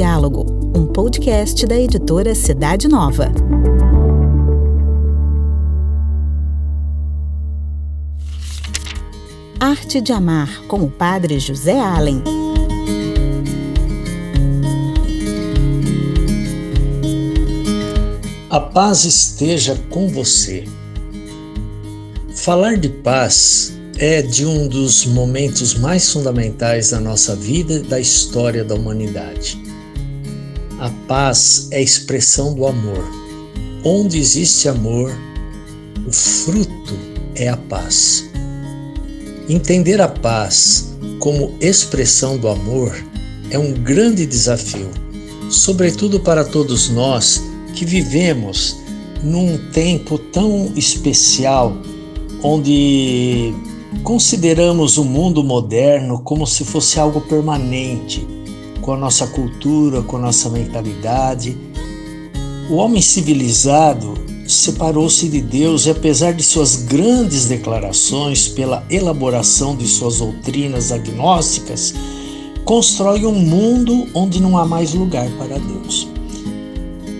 Diálogo, um podcast da editora Cidade Nova. Arte de Amar, com o padre José Allen. A paz esteja com você. Falar de paz é de um dos momentos mais fundamentais da nossa vida e da história da humanidade. A paz é expressão do amor. Onde existe amor, o fruto é a paz. Entender a paz como expressão do amor é um grande desafio, sobretudo para todos nós que vivemos num tempo tão especial onde consideramos o mundo moderno como se fosse algo permanente, com a nossa cultura, com a nossa mentalidade. O homem civilizado separou-se de Deus e, apesar de suas grandes declarações pela elaboração de suas doutrinas agnósticas, constrói um mundo onde não há mais lugar para Deus,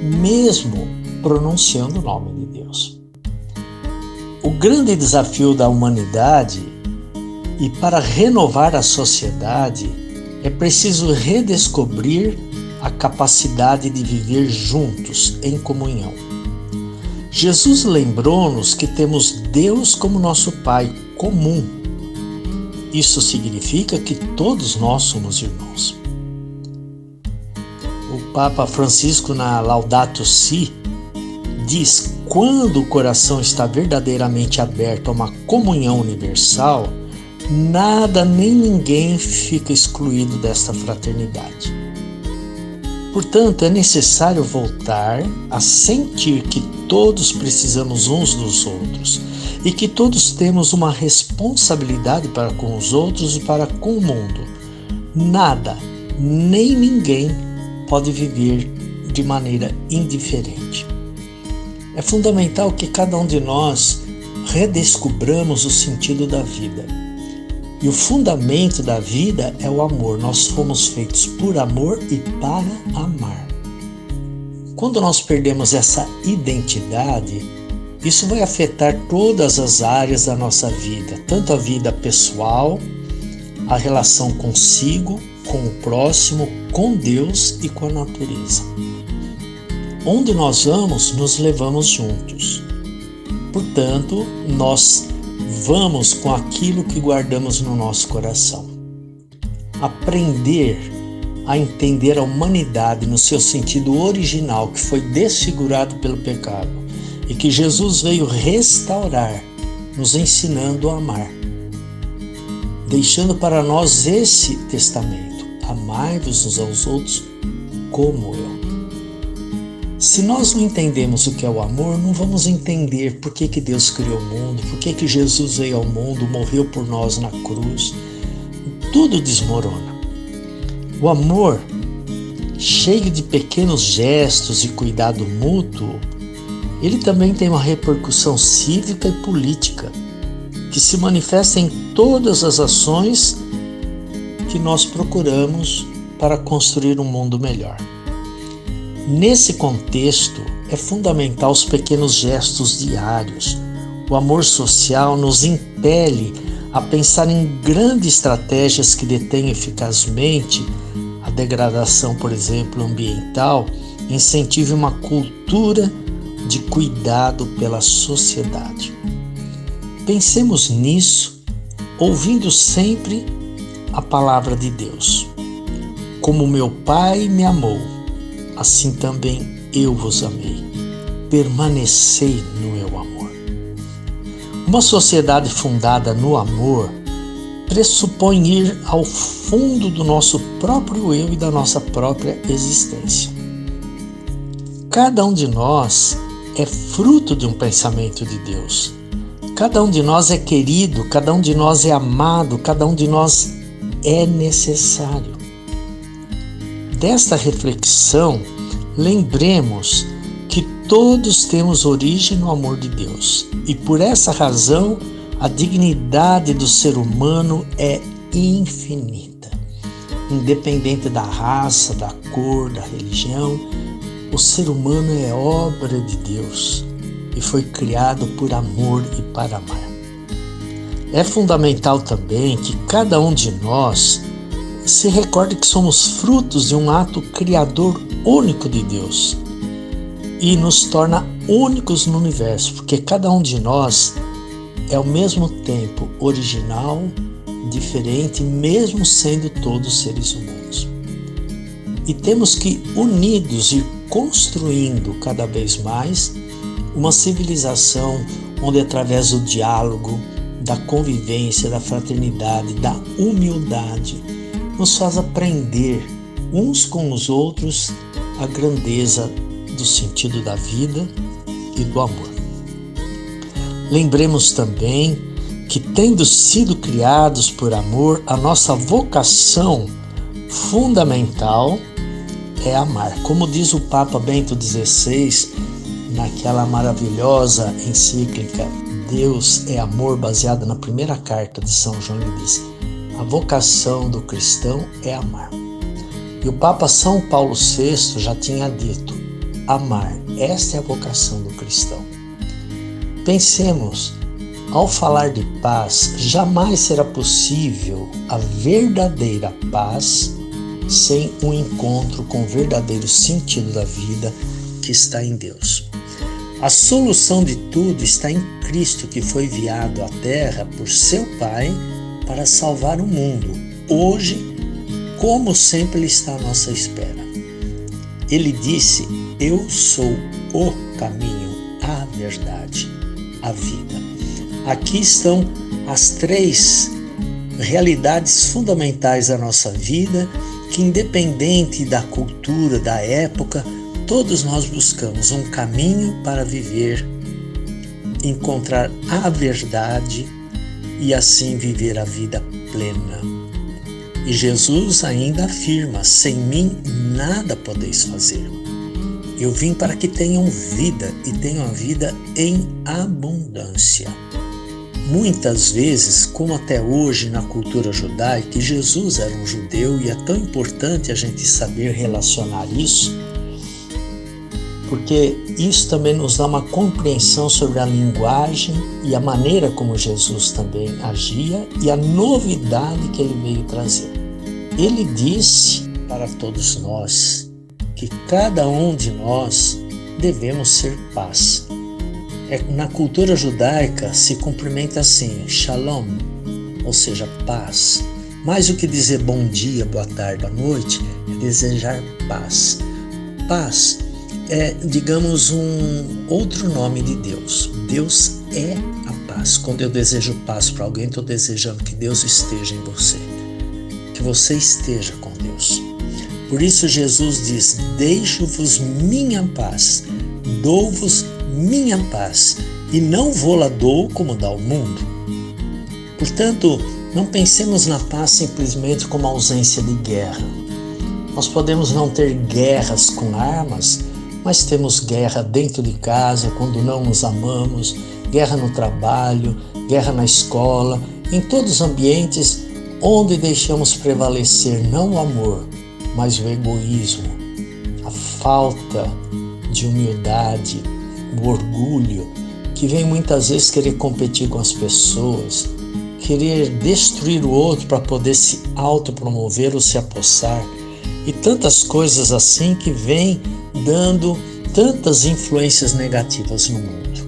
mesmo pronunciando o nome de Deus. O grande desafio da humanidade e para renovar a sociedade é preciso redescobrir a capacidade de viver juntos em comunhão. Jesus lembrou-nos que temos Deus como nosso Pai comum. Isso significa que todos nós somos irmãos. O Papa Francisco, na Laudato Si, diz: quando o coração está verdadeiramente aberto a uma comunhão universal, nada nem ninguém fica excluído desta fraternidade. Portanto, é necessário voltar a sentir que todos precisamos uns dos outros e que todos temos uma responsabilidade para com os outros e para com o mundo. Nada, nem ninguém pode viver de maneira indiferente. É fundamental que cada um de nós redescubramos o sentido da vida. E o fundamento da vida é o amor. Nós fomos feitos por amor e para amar. Quando nós perdemos essa identidade, isso vai afetar todas as áreas da nossa vida, tanto a vida pessoal, a relação consigo, com o próximo, com Deus e com a natureza. Onde nós vamos, nos levamos juntos. Portanto, nós vamos com aquilo que guardamos no nosso coração. Aprender a entender a humanidade no seu sentido original, que foi desfigurado pelo pecado e que Jesus veio restaurar, nos ensinando a amar, deixando para nós esse testamento: amai-vos uns aos outros como eu. Se nós não entendemos o que é o amor, não vamos entender por que, que Deus criou o mundo, por que, que Jesus veio ao mundo, morreu por nós na cruz. Tudo desmorona. O amor, cheio de pequenos gestos e cuidado mútuo, ele também tem uma repercussão cívica e política, que se manifesta em todas as ações que nós procuramos para construir um mundo melhor. Nesse contexto, é fundamental os pequenos gestos diários. O amor social nos impele a pensar em grandes estratégias que detêm eficazmente a degradação, por exemplo, ambiental, incentive uma cultura de cuidado pela sociedade. Pensemos nisso, ouvindo sempre a palavra de Deus. Como meu Pai me amou, assim também eu vos amei. Permanecei no meu amor. Uma sociedade fundada no amor pressupõe ir ao fundo do nosso próprio eu e da nossa própria existência. Cada um de nós é fruto de um pensamento de Deus. Cada um de nós é querido, cada um de nós é amado, cada um de nós é necessário desta reflexão, lembremos que todos temos origem no amor de Deus e por essa razão a dignidade do ser humano é infinita. independente da raça, da cor, da religião, o ser humano é obra de Deus e foi criado por amor e para amar. É fundamental também que cada um de nós se recorde que somos frutos de um ato criador único de Deus e nos torna únicos no universo, porque cada um de nós é ao mesmo tempo original, diferente, mesmo sendo todos seres humanos. E temos que, unidos e construindo cada vez mais, uma civilização onde, através do diálogo, da convivência, da fraternidade, da humildade, nos faz aprender uns com os outros a grandeza do sentido da vida e do amor. Lembremos também que, tendo sido criados por amor, a nossa vocação fundamental é amar. Como diz o Papa Bento XVI naquela maravilhosa encíclica Deus é Amor, baseada na primeira carta de São João, ele diz: a vocação do cristão é amar. E o Papa São Paulo VI já tinha dito: amar. Esta é a vocação do cristão. Pensemos, ao falar de paz, jamais será possível a verdadeira paz sem um encontro com o verdadeiro sentido da vida que está em Deus. A solução de tudo está em Cristo, que foi enviado à Terra por seu Pai para salvar o mundo. Hoje, como sempre, Ele está à nossa espera. Ele disse: Eu sou o caminho, a verdade, a vida. Aqui estão as três realidades fundamentais da nossa vida que, independente da cultura, da época, todos nós buscamos um caminho para viver, encontrar a verdade e assim viver a vida plena. E Jesus ainda afirma: sem mim nada podeis fazer. Eu vim para que tenham vida e tenham a vida em abundância. Muitas vezes, como até hoje na cultura judaica, Jesus era um judeu e é tão importante a gente saber relacionar isso, porque isso também nos dá uma compreensão sobre a linguagem e a maneira como Jesus também agia e a novidade que ele veio trazer. Ele disse para todos nós que cada um de nós devemos ser paz. É, na cultura judaica se cumprimenta assim, shalom, ou seja, paz. Mais do que dizer bom dia, boa tarde, boa noite, é desejar paz. Paz é, digamos, um outro nome de Deus. Deus é a paz. Quando eu desejo paz para alguém, estou desejando que Deus esteja em você que você esteja com Deus. Por isso Jesus diz: Deixo-vos minha paz, dou-vos minha paz, e não vou-la dou como dá o mundo. Portanto, não pensemos na paz simplesmente como ausência de guerra. Nós podemos não ter guerras com armas, mas temos guerra dentro de casa quando não nos amamos, guerra no trabalho, guerra na escola, em todos os ambientes onde deixamos prevalecer não o amor, mas o egoísmo, a falta de humildade, o orgulho, que vem muitas vezes querer competir com as pessoas, querer destruir o outro para poder se autopromover ou se apossar, e tantas coisas assim que vêm dando tantas influências negativas no mundo.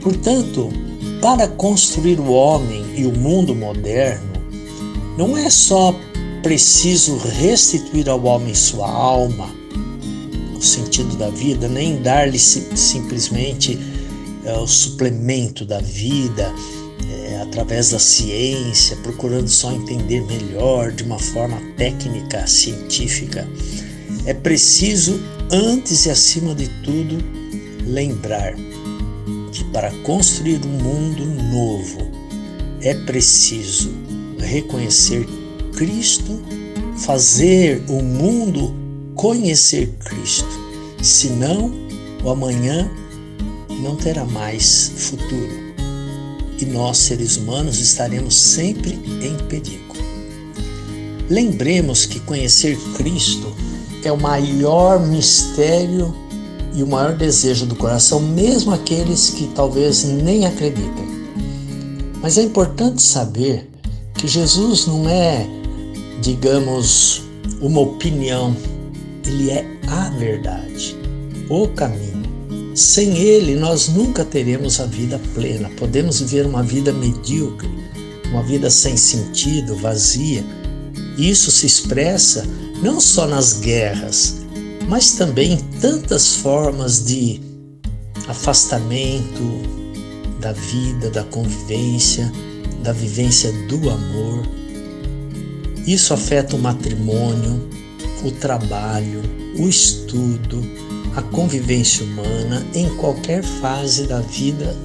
Portanto, para construir o homem e o mundo moderno, não é só preciso restituir ao homem sua alma, o sentido da vida, nem dar-lhe simplesmente é, o suplemento da vida é, através da ciência, procurando só entender melhor de uma forma técnica, científica. É preciso, antes e acima de tudo, lembrar que para construir um mundo novo é preciso reconhecer Cristo, fazer o mundo conhecer Cristo. Senão, o amanhã não terá mais futuro e nós, seres humanos, estaremos sempre em perigo. Lembremos que conhecer Cristo é o maior mistério e o maior desejo do coração, mesmo aqueles que talvez nem acreditem. Mas é importante saber que Jesus não é, digamos, uma opinião, ele é a verdade, o caminho. Sem ele, nós nunca teremos a vida plena. Podemos viver uma vida medíocre, uma vida sem sentido, vazia. Isso se expressa não só nas guerras, mas também em tantas formas de afastamento da vida, da convivência, da vivência do amor. Isso afeta o matrimônio, o trabalho, o estudo, a convivência humana em qualquer fase da vida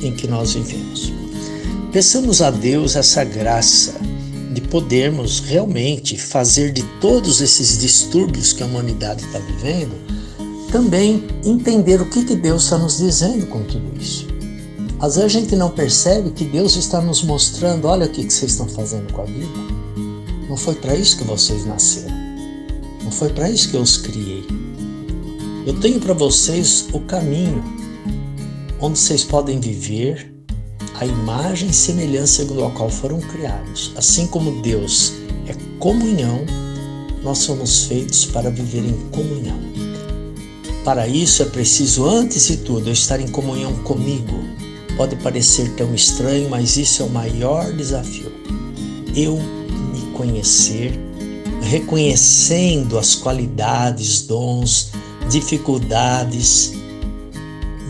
em que nós vivemos. Peçamos a Deus essa graça de podermos realmente fazer de todos esses distúrbios que a humanidade está vivendo, também entender o que, que Deus está nos dizendo com tudo isso. Às vezes a gente não percebe que Deus está nos mostrando: olha o que, que vocês estão fazendo com a vida. Não foi para isso que vocês nasceram. Não foi para isso que eu os criei. Eu tenho para vocês o caminho onde vocês podem viver a imagem e semelhança do qual foram criados. Assim como Deus é comunhão, nós somos feitos para viver em comunhão. Para isso é preciso, antes de tudo, eu estar em comunhão comigo. Pode parecer tão estranho, mas isso é o maior desafio. Eu me conhecer, reconhecendo as qualidades, dons, dificuldades,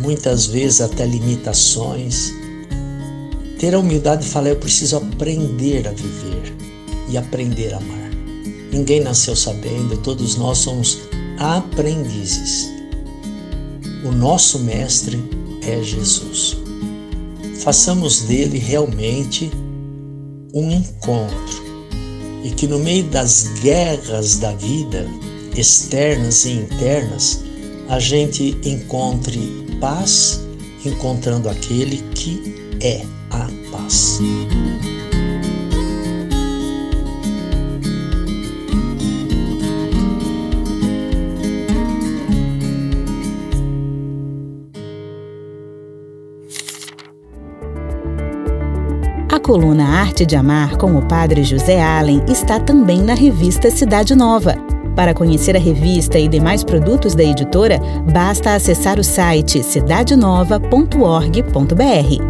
muitas vezes até limitações, ter a humildade de falar: eu preciso aprender a viver e aprender a amar. Ninguém nasceu sabendo, todos nós somos aprendizes. O nosso mestre é Jesus. Façamos dele realmente um encontro e que no meio das guerras da vida, externas e internas, a gente encontre paz, encontrando aquele que é a paz. A coluna Arte de Amar com o Padre José Allen está também na revista Cidade Nova. Para conhecer a revista e demais produtos da editora, basta acessar o site cidadenova.org.br.